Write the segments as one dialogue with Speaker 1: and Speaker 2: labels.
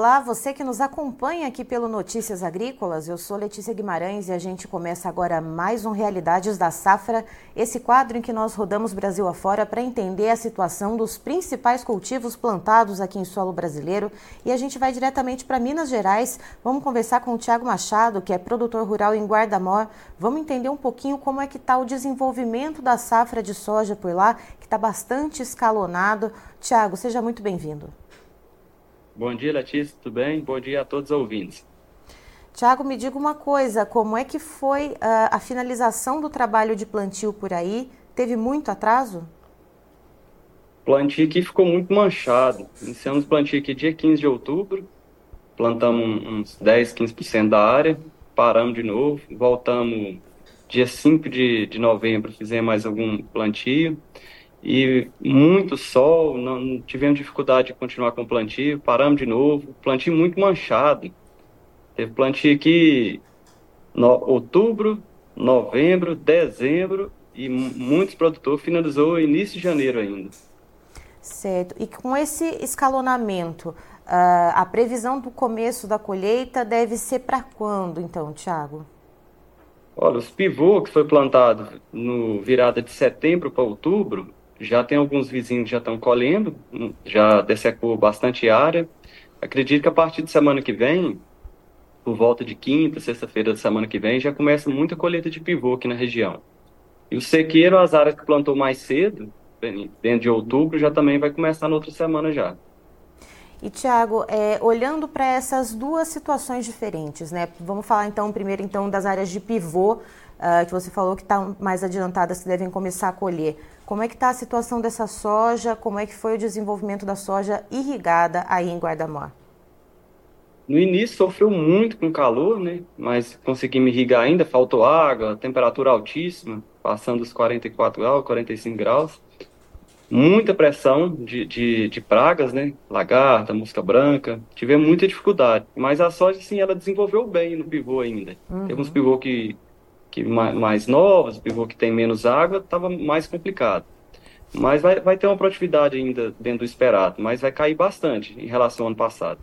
Speaker 1: Olá, você que nos acompanha aqui pelo Notícias Agrícolas. Eu sou Letícia Guimarães e a gente começa agora mais um Realidades da Safra, esse quadro em que nós rodamos Brasil afora para entender a situação dos principais cultivos plantados aqui em solo brasileiro. E a gente vai diretamente para Minas Gerais. Vamos conversar com o Tiago Machado, que é produtor rural em Guardamor. Vamos entender um pouquinho como é que está o desenvolvimento da safra de soja por lá, que está bastante escalonado. Tiago, seja muito bem-vindo.
Speaker 2: Bom dia, Letícia, tudo bem? Bom dia a todos os ouvintes.
Speaker 1: Tiago, me diga uma coisa, como é que foi uh, a finalização do trabalho de plantio por aí? Teve muito atraso?
Speaker 2: Plantio aqui ficou muito manchado. Iniciamos plantio aqui dia 15 de outubro, plantamos uns 10, 15% da área, paramos de novo, voltamos dia 5 de, de novembro, fizemos mais algum plantio e muito sol, não tivemos dificuldade de continuar com o plantio, paramos de novo, plantio muito manchado. Teve plantio aqui no outubro, novembro, dezembro e muitos produtores finalizou início de janeiro ainda.
Speaker 1: Certo. E com esse escalonamento, uh, a previsão do começo da colheita deve ser para quando, então, Tiago?
Speaker 2: Olha, os pivô que foi plantado no virada de setembro para outubro, já tem alguns vizinhos que já estão colhendo, já dessecou bastante área. Acredito que a partir de semana que vem, por volta de quinta, sexta-feira da semana que vem, já começa muita colheita de pivô aqui na região. E o sequeiro, as áreas que plantou mais cedo, dentro de outubro, já também vai começar na outra semana já.
Speaker 1: E Tiago, é, olhando para essas duas situações diferentes, né? Vamos falar então primeiro então das áreas de pivô, uh, que você falou que estão tá mais adiantadas, que devem começar a colher. Como é que está a situação dessa soja? Como é que foi o desenvolvimento da soja irrigada aí em Guardamor?
Speaker 2: No início sofreu muito com calor, né? Mas conseguimos irrigar ainda, faltou água, temperatura altíssima, passando os 44 graus, 45 graus. Muita pressão de, de, de pragas, né? Lagarta, mosca branca. Tivemos muita dificuldade. Mas a soja, sim, ela desenvolveu bem no pivô ainda. Uhum. Teve uns pivô que que mais novas, pivô que tem menos água, estava mais complicado. Mas vai, vai ter uma produtividade ainda dentro do esperado, mas vai cair bastante em relação ao ano passado.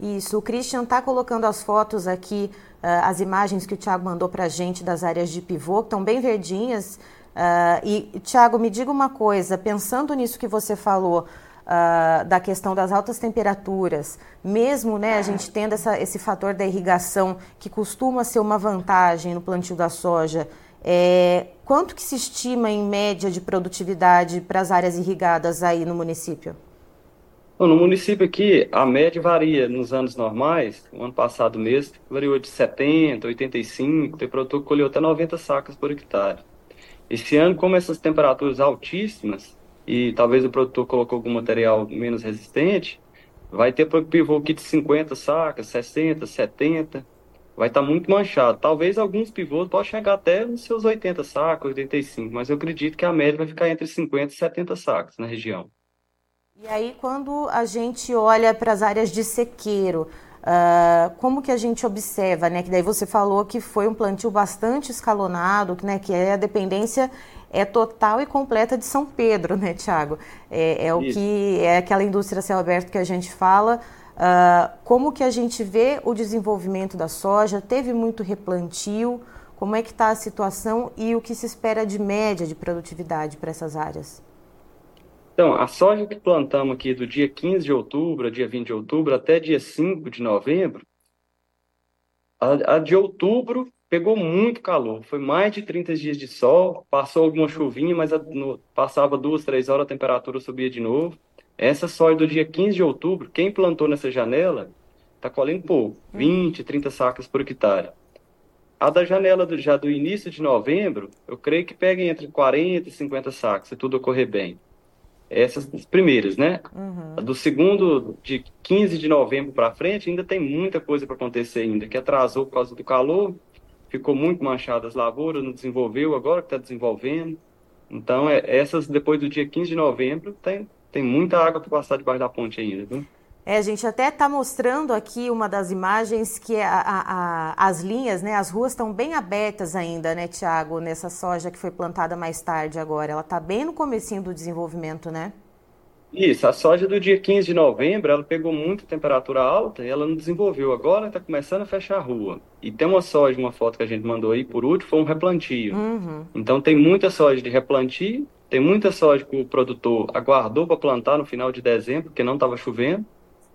Speaker 1: Isso, o Christian está colocando as fotos aqui, uh, as imagens que o Thiago mandou para a gente das áreas de pivô, que estão bem verdinhas. Uh, e, Thiago, me diga uma coisa, pensando nisso que você falou, uh, da questão das altas temperaturas, mesmo né, a gente tendo essa, esse fator da irrigação, que costuma ser uma vantagem no plantio da soja, é, quanto que se estima em média de produtividade para as áreas irrigadas aí no município?
Speaker 2: No município aqui, a média varia nos anos normais. O ano passado mesmo, variou de 70, 85, tem produtor que colheu até 90 sacas por hectare. Esse ano, como essas temperaturas altíssimas, e talvez o produtor colocou algum material menos resistente, vai ter pivô kit de 50 sacas, 60, 70, vai estar tá muito manchado. Talvez alguns pivôs possam chegar até nos seus 80 sacos, 85, mas eu acredito que a média vai ficar entre 50 e 70 sacos na região.
Speaker 1: E aí, quando a gente olha para as áreas de sequeiro, uh, como que a gente observa, né? Que daí você falou que foi um plantio bastante escalonado, né? Que é a dependência é total e completa de São Pedro, né, Tiago? É, é o que é aquela indústria céu aberto que a gente fala. Uh, como que a gente vê o desenvolvimento da soja? Teve muito replantio? Como é que está a situação e o que se espera de média de produtividade para essas áreas?
Speaker 2: Então, a soja que plantamos aqui do dia 15 de outubro, dia 20 de outubro, até dia 5 de novembro, a, a de outubro pegou muito calor. Foi mais de 30 dias de sol, passou alguma chuvinha, mas a, no, passava duas, três horas, a temperatura subia de novo. Essa soja do dia 15 de outubro, quem plantou nessa janela, está colhendo pouco, 20, 30 sacas por hectare. A da janela do, já do início de novembro, eu creio que pega entre 40 e 50 sacos, se tudo ocorrer bem. Essas primeiras, né? Uhum. Do segundo, de 15 de novembro para frente, ainda tem muita coisa para acontecer ainda, que atrasou por causa do calor, ficou muito manchada as lavouras, não desenvolveu, agora que está desenvolvendo. Então, é, essas, depois do dia 15 de novembro, tem, tem muita água para passar debaixo da ponte ainda, viu?
Speaker 1: É, a gente até está mostrando aqui uma das imagens que é a, a, a, as linhas, né, as ruas estão bem abertas ainda, né, Tiago, nessa soja que foi plantada mais tarde agora. Ela está bem no comecinho do desenvolvimento, né?
Speaker 2: Isso, a soja do dia 15 de novembro, ela pegou muita temperatura alta e ela não desenvolveu. Agora está começando a fechar a rua. E tem uma soja, uma foto que a gente mandou aí por último, foi um replantio. Uhum. Então tem muita soja de replantio, tem muita soja que o produtor aguardou para plantar no final de dezembro, porque não estava chovendo.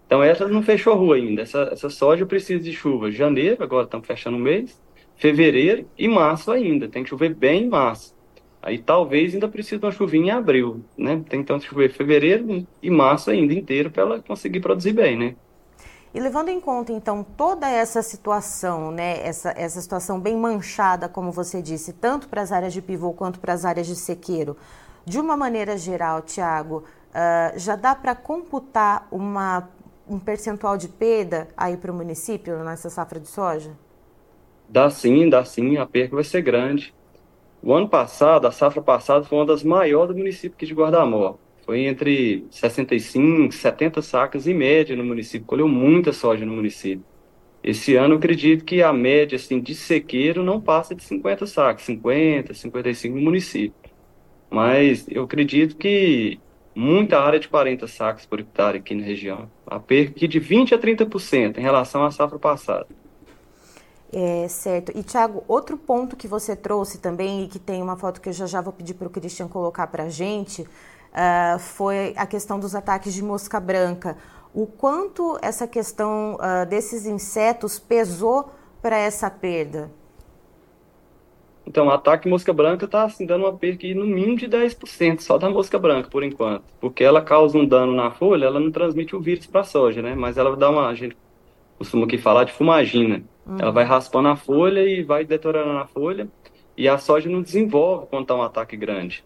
Speaker 2: Então essa não fechou a rua ainda. Essa, essa soja precisa de chuva. Janeiro, agora estamos fechando o mês, fevereiro e março ainda. Tem que chover bem em março. Aí talvez ainda precise de uma chuvinha em abril, né? Tem então chover fevereiro e março ainda inteiro para ela conseguir produzir bem, né?
Speaker 1: E levando em conta, então, toda essa situação, né, essa, essa situação bem manchada, como você disse, tanto para as áreas de pivô quanto para as áreas de sequeiro, de uma maneira geral, Tiago, uh, já dá para computar uma, um percentual de perda aí para o município nessa safra de soja?
Speaker 2: Dá sim, dá sim, a perda vai ser grande. O ano passado, a safra passada foi uma das maiores do município aqui de Guardamó. Foi entre 65 e 70 sacas em média no município. Colheu muita soja no município. Esse ano, eu acredito que a média assim, de sequeiro não passa de 50 sacos, 50, 55 no município. Mas eu acredito que muita área de 40 sacos por hectare aqui na região. A perda de 20 a 30% em relação à safra passada.
Speaker 1: É, certo. E, Tiago, outro ponto que você trouxe também, e que tem uma foto que eu já já vou pedir para o Christian colocar para a gente, uh, foi a questão dos ataques de mosca branca. O quanto essa questão uh, desses insetos pesou para essa perda?
Speaker 2: Então, o ataque mosca branca está assim, dando uma perda no mínimo de 10% só da mosca branca, por enquanto. Porque ela causa um dano na folha, ela não transmite o vírus para a soja, né? Mas ela dá uma, a gente costuma aqui falar de fumagina. Uhum. Ela vai raspando a folha e vai deteriorando a folha e a soja não desenvolve quando está um ataque grande.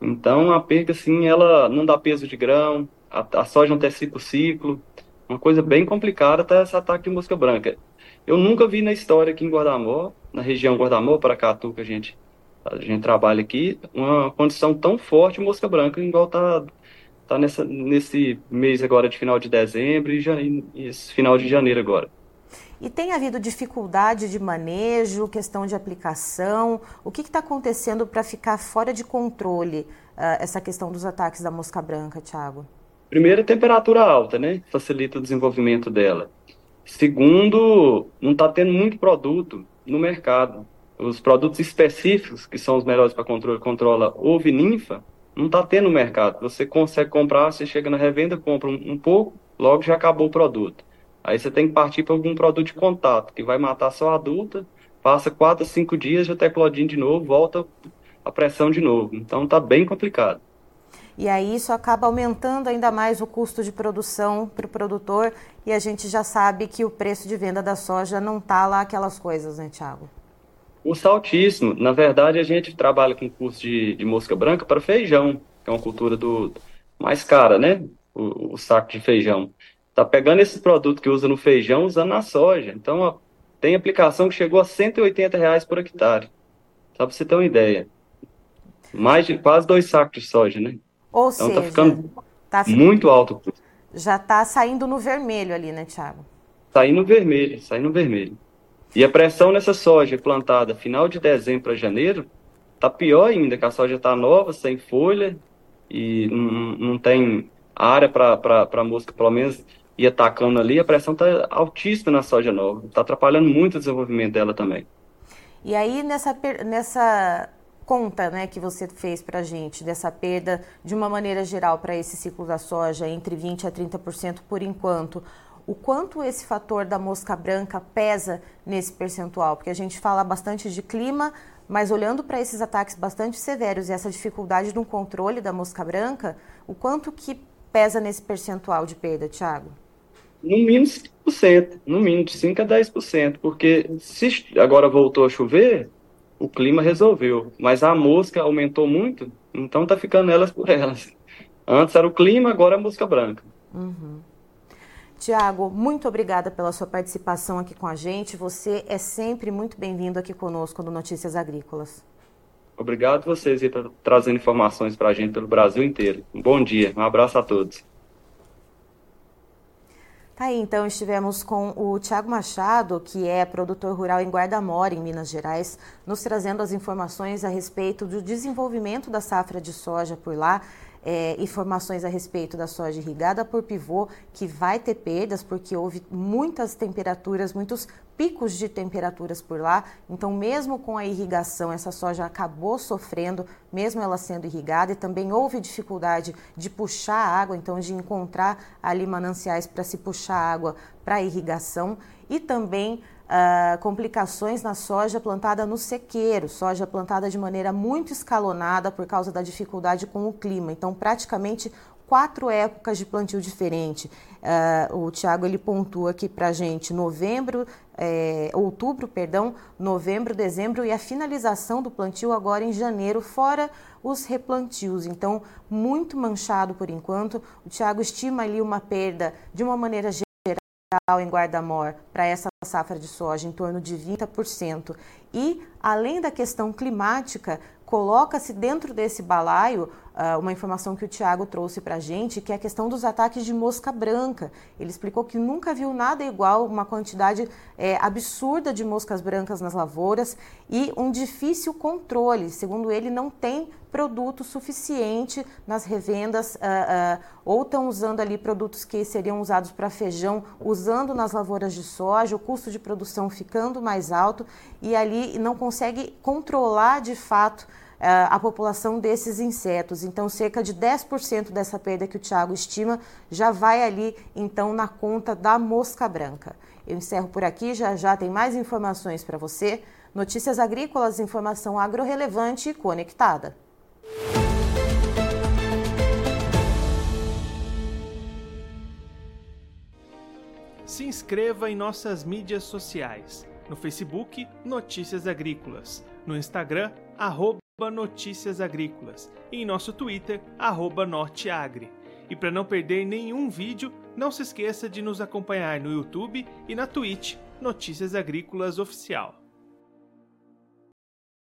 Speaker 2: Então a perca assim, ela não dá peso de grão, a, a soja não tem ciclo ciclo, uma coisa bem complicada tá esse ataque de mosca branca. Eu nunca vi na história aqui em Guardamó, na região Guardamó, Paracatu, que a gente a gente trabalha aqui, uma condição tão forte de mosca branca igual tá tá nessa nesse mês agora de final de dezembro e, já, e esse final de janeiro agora.
Speaker 1: E tem havido dificuldade de manejo, questão de aplicação? O que está acontecendo para ficar fora de controle uh, essa questão dos ataques da mosca branca, Tiago?
Speaker 2: Primeiro, a temperatura alta, né? Facilita o desenvolvimento dela. Segundo, não está tendo muito produto no mercado. Os produtos específicos, que são os melhores para controle, controla ovo e ninfa, não está tendo no mercado. Você consegue comprar, você chega na revenda, compra um, um pouco, logo já acabou o produto. Aí você tem que partir para algum produto de contato, que vai matar só adulta, passa 4 a 5 dias, já está eclodindo de novo, volta a pressão de novo. Então está bem complicado.
Speaker 1: E aí isso acaba aumentando ainda mais o custo de produção para o produtor e a gente já sabe que o preço de venda da soja não está lá aquelas coisas, né, Tiago?
Speaker 2: Custo altíssimo. Na verdade, a gente trabalha com custo de, de mosca branca para feijão, que é uma cultura do mais cara, né? O, o saco de feijão. Tá pegando esse produto que usa no feijão, usando na soja. Então, ó, tem aplicação que chegou a 180 reais por hectare. Só para você ter uma ideia. Mais de quase dois sacos de soja, né?
Speaker 1: Ou então,
Speaker 2: tá seja, tá ficando tá muito alto.
Speaker 1: Já tá saindo no vermelho ali, né, Thiago?
Speaker 2: Saindo vermelho, saindo vermelho. E a pressão nessa soja plantada final de dezembro para janeiro tá pior ainda, que a soja tá nova, sem folha e não, não tem área para a mosca, pelo menos e atacando ali, a pressão está altíssima na soja nova. Está atrapalhando muito o desenvolvimento dela também.
Speaker 1: E aí, nessa, nessa conta né, que você fez para a gente, dessa perda, de uma maneira geral, para esse ciclo da soja, entre 20% a 30% por enquanto, o quanto esse fator da mosca branca pesa nesse percentual? Porque a gente fala bastante de clima, mas olhando para esses ataques bastante severos e essa dificuldade no controle da mosca branca, o quanto que pesa nesse percentual de perda, Thiago?
Speaker 2: no mínimo 5%, no mínimo de 5% a 10%, porque se agora voltou a chover, o clima resolveu, mas a mosca aumentou muito, então tá ficando elas por elas. Antes era o clima, agora é a mosca branca.
Speaker 1: Uhum. Tiago, muito obrigada pela sua participação aqui com a gente. Você é sempre muito bem-vindo aqui conosco no Notícias Agrícolas.
Speaker 2: Obrigado a vocês por trazendo informações para a gente pelo Brasil inteiro. Um bom dia, um abraço a todos.
Speaker 1: Tá aí, então, estivemos com o Tiago Machado, que é produtor rural em Guardamora, em Minas Gerais, nos trazendo as informações a respeito do desenvolvimento da safra de soja por lá. É, informações a respeito da soja irrigada por pivô, que vai ter perdas, porque houve muitas temperaturas, muitos picos de temperaturas por lá. Então, mesmo com a irrigação, essa soja acabou sofrendo, mesmo ela sendo irrigada, e também houve dificuldade de puxar água, então de encontrar ali mananciais para se puxar água para irrigação e também uh, complicações na soja plantada no sequeiro, soja plantada de maneira muito escalonada por causa da dificuldade com o clima. Então, praticamente quatro épocas de plantio diferente. Uh, o Tiago ele pontua aqui para gente novembro, é, outubro, perdão, novembro, dezembro e a finalização do plantio agora em janeiro, fora os replantios. Então, muito manchado por enquanto. O Tiago estima ali uma perda de uma maneira em guarda-mor para essa safra de soja em torno de 20%. E, além da questão climática, coloca-se dentro desse balaio uh, uma informação que o Tiago trouxe para a gente, que é a questão dos ataques de mosca branca. Ele explicou que nunca viu nada igual, uma quantidade é, absurda de moscas brancas nas lavouras e um difícil controle. Segundo ele, não tem produto suficiente nas revendas, uh, uh, ou estão usando ali produtos que seriam usados para feijão, usando nas lavouras de soja, o custo de produção ficando mais alto e ali não consegue controlar de fato a população desses insetos. Então, cerca de 10% dessa perda que o Tiago estima já vai ali, então, na conta da mosca branca. Eu encerro por aqui, já já tem mais informações para você. Notícias agrícolas, informação agro-relevante e conectada.
Speaker 3: Se inscreva em nossas mídias sociais. No Facebook, Notícias Agrícolas. No Instagram, arroba Notícias Agrícolas e em nosso Twitter, Norteagri. E para não perder nenhum vídeo, não se esqueça de nos acompanhar no YouTube e na Twitch Notícias Agrícolas Oficial.